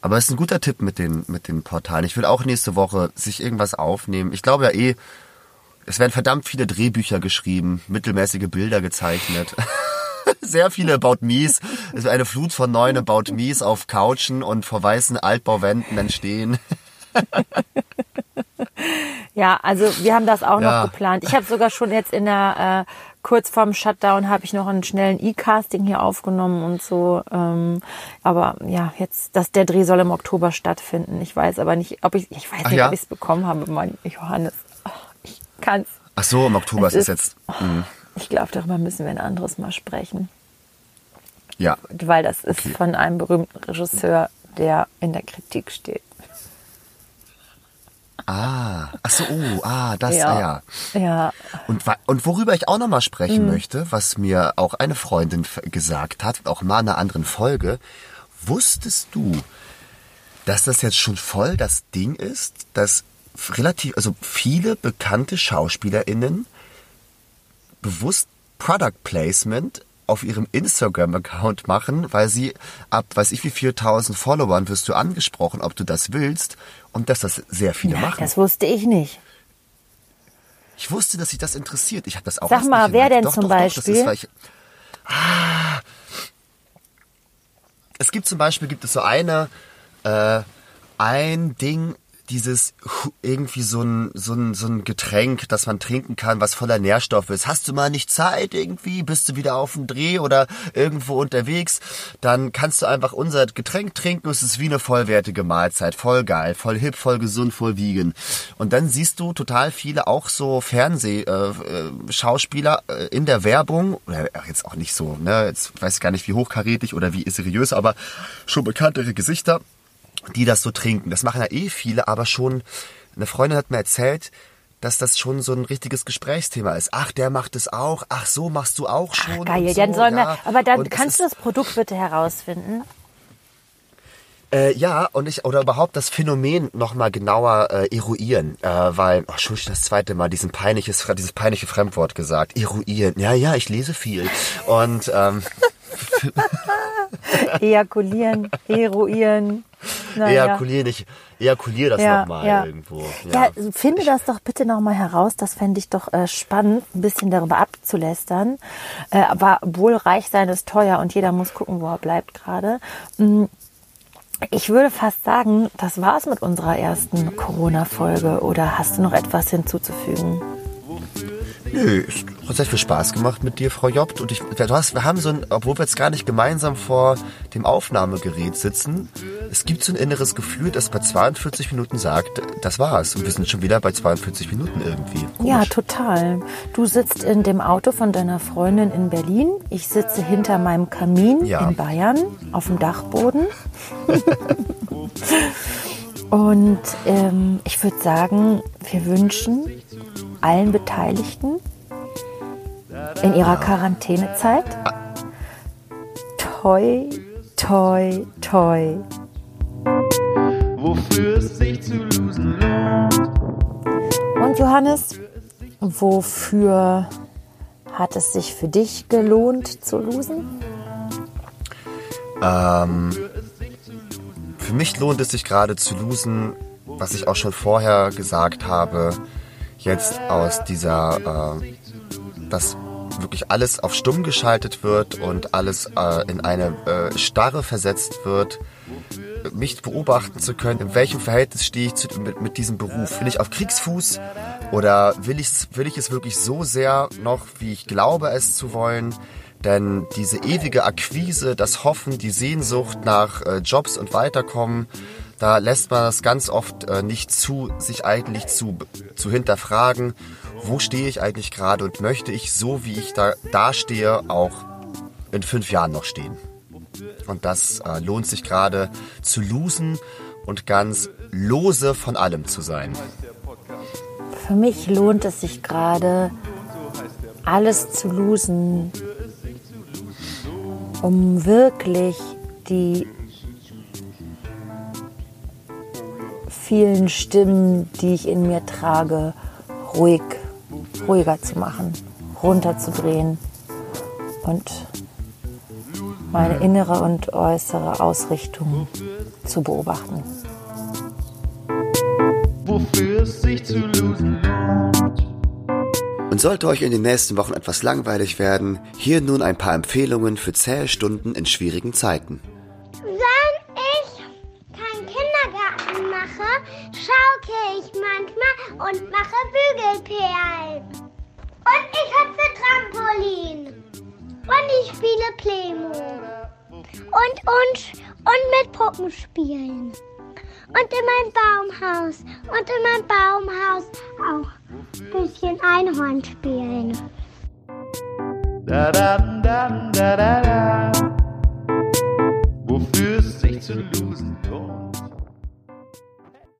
Aber es ist ein guter Tipp mit den, mit den Portalen. Ich will auch nächste Woche sich irgendwas aufnehmen. Ich glaube ja eh, es werden verdammt viele Drehbücher geschrieben, mittelmäßige Bilder gezeichnet. Sehr viele About Me's. Es wird eine Flut von neuen About Me's auf Couchen und vor weißen Altbauwänden entstehen. Ja, also wir haben das auch Ja. noch geplant. Ich habe sogar schon jetzt in der äh, kurz vorm Shutdown habe ich noch einen schnellen E-Casting hier aufgenommen und so. Ähm, aber ja, jetzt, dass der Dreh soll im Oktober stattfinden. Ich weiß aber nicht, ob ich, ich weiß Ach nicht, ja? ob ich es bekommen habe, mein Johannes. Ach, Ich kann's. Ach so, im Oktober Es ist jetzt. mhm. Ich glaube, darüber müssen wir ein anderes Mal sprechen, Ja. weil das ist von einem berühmten Regisseur, der in der Kritik steht. Ah. Ach so, oh, ah, das, Ja. ah, ja. Ja, Und, und worüber ich auch nochmal sprechen möchte, was mir auch eine Freundin gesagt hat, auch mal in einer anderen Folge, wusstest du, dass das jetzt schon voll das Ding ist, dass relativ, also viele bekannte SchauspielerInnen bewusst Product Placement auf ihrem Instagram-Account machen, weil sie ab, weiß ich wie 4000 Followern wirst du angesprochen, ob du das willst und dass das sehr viele Ja, machen. das wusste ich nicht. Ich wusste, dass sich das interessiert. Ich habe das auch Sag mal, wer denn doch, zum doch, doch, das Beispiel? ist, weil ich, ah, es gibt zum Beispiel gibt es so eine äh, ein Ding dieses irgendwie so ein, so ein so ein Getränk, das man trinken kann, was voller Nährstoffe ist. Hast du mal nicht Zeit irgendwie? Bist du wieder auf dem Dreh oder irgendwo unterwegs? Dann kannst du einfach unser Getränk trinken. Es ist wie eine vollwertige Mahlzeit. Voll geil, voll hip, voll gesund, voll vegan. Und dann siehst du total viele auch so Fernsehschauspieler äh, Schauspieler, äh, in der Werbung, jetzt auch nicht so, ne, jetzt weiß ich gar nicht, wie hochkarätig oder wie seriös, aber schon bekanntere Gesichter, die das so trinken. Das machen ja eh viele, aber schon, eine Freundin hat mir erzählt, dass das schon so ein richtiges Gesprächsthema ist. Ach, der macht es auch. Ach, so machst du auch schon. Ach, geil, so, dann sollen ja. wir, aber dann Und kannst du das Produkt bitte herausfinden. Äh, ja, und ich, oder überhaupt das Phänomen nochmal genauer äh, eruieren, äh, weil, oh, schon das zweite Mal diesen peinliches, dieses peinliche Fremdwort gesagt. Eruieren. Ja, ja, ich lese viel. Und, ähm, Ejakulieren, eruieren. Naja. ejakulier nicht, ejakulier das Ja, nochmal ja. irgendwo. Ja, finde das doch bitte nochmal heraus. Das fände ich doch äh, spannend, ein bisschen darüber abzulästern. Äh, aber wohl reich sein ist teuer und jeder muss gucken, wo er bleibt gerade. Mm, Ich würde fast sagen, das war's mit unserer ersten Corona-Folge. Oder hast du noch etwas hinzuzufügen? Nö, es hat sehr viel Spaß gemacht mit dir, Frau Jobt. Und ich, du hast, wir haben so ein, obwohl wir jetzt gar nicht gemeinsam vor dem Aufnahmegerät sitzen, es gibt so ein inneres Gefühl, das bei 42 Minuten sagt, das war's. Und wir sind schon wieder bei 42 Minuten irgendwie. Ja, Komisch. total. Du sitzt in dem Auto von deiner Freundin in Berlin. Ich sitze hinter meinem Kamin Ja. in Bayern auf dem Dachboden. Und ähm, ich würde sagen, wir wünschen allen Beteiligten in ihrer Quarantänezeit toi, toi, toi. Wofür es sich zu losen lohnt. Und Johannes, wofür hat es sich für dich gelohnt zu losen? Für mich lohnt es sich gerade zu losen, was ich auch schon vorher gesagt habe, jetzt aus dieser, äh, dass wirklich alles auf stumm geschaltet wird und alles äh, in eine äh, Starre versetzt wird, mich beobachten zu können, in welchem Verhältnis stehe ich zu, mit, mit diesem Beruf. Bin ich auf Kriegsfuß oder will ich, will ich es wirklich so sehr noch, wie ich glaube es zu wollen? Denn diese ewige Akquise, das Hoffen, die Sehnsucht nach äh, Jobs und Weiterkommen, da lässt man das ganz oft äh, nicht zu, sich eigentlich zu, zu hinterfragen, wo stehe ich eigentlich gerade und möchte ich so, wie ich da, da stehe, auch in fünf Jahren noch stehen. Und das äh, lohnt sich gerade zu losen und ganz lose von allem zu sein. Für mich lohnt es sich gerade, alles zu losen, um wirklich die vielen Stimmen, die ich in mir trage, ruhig, ruhiger zu machen, runterzudrehen und meine innere und äußere Ausrichtung zu beobachten. Und sollte euch in den nächsten Wochen etwas langweilig werden, hier nun ein paar Empfehlungen für zähe Stunden in schwierigen Zeiten. Schauke ich manchmal und mache Bügelperlen. Und ich hüpfe Trampolin. Und ich spiele Playmo. Und, und, und mit Puppen spielen. Und in meinem Baumhaus. Und in meinem Baumhaus auch ein bisschen Einhorn spielen. Da da da da da da. Wofür es sich zu losen lohnt.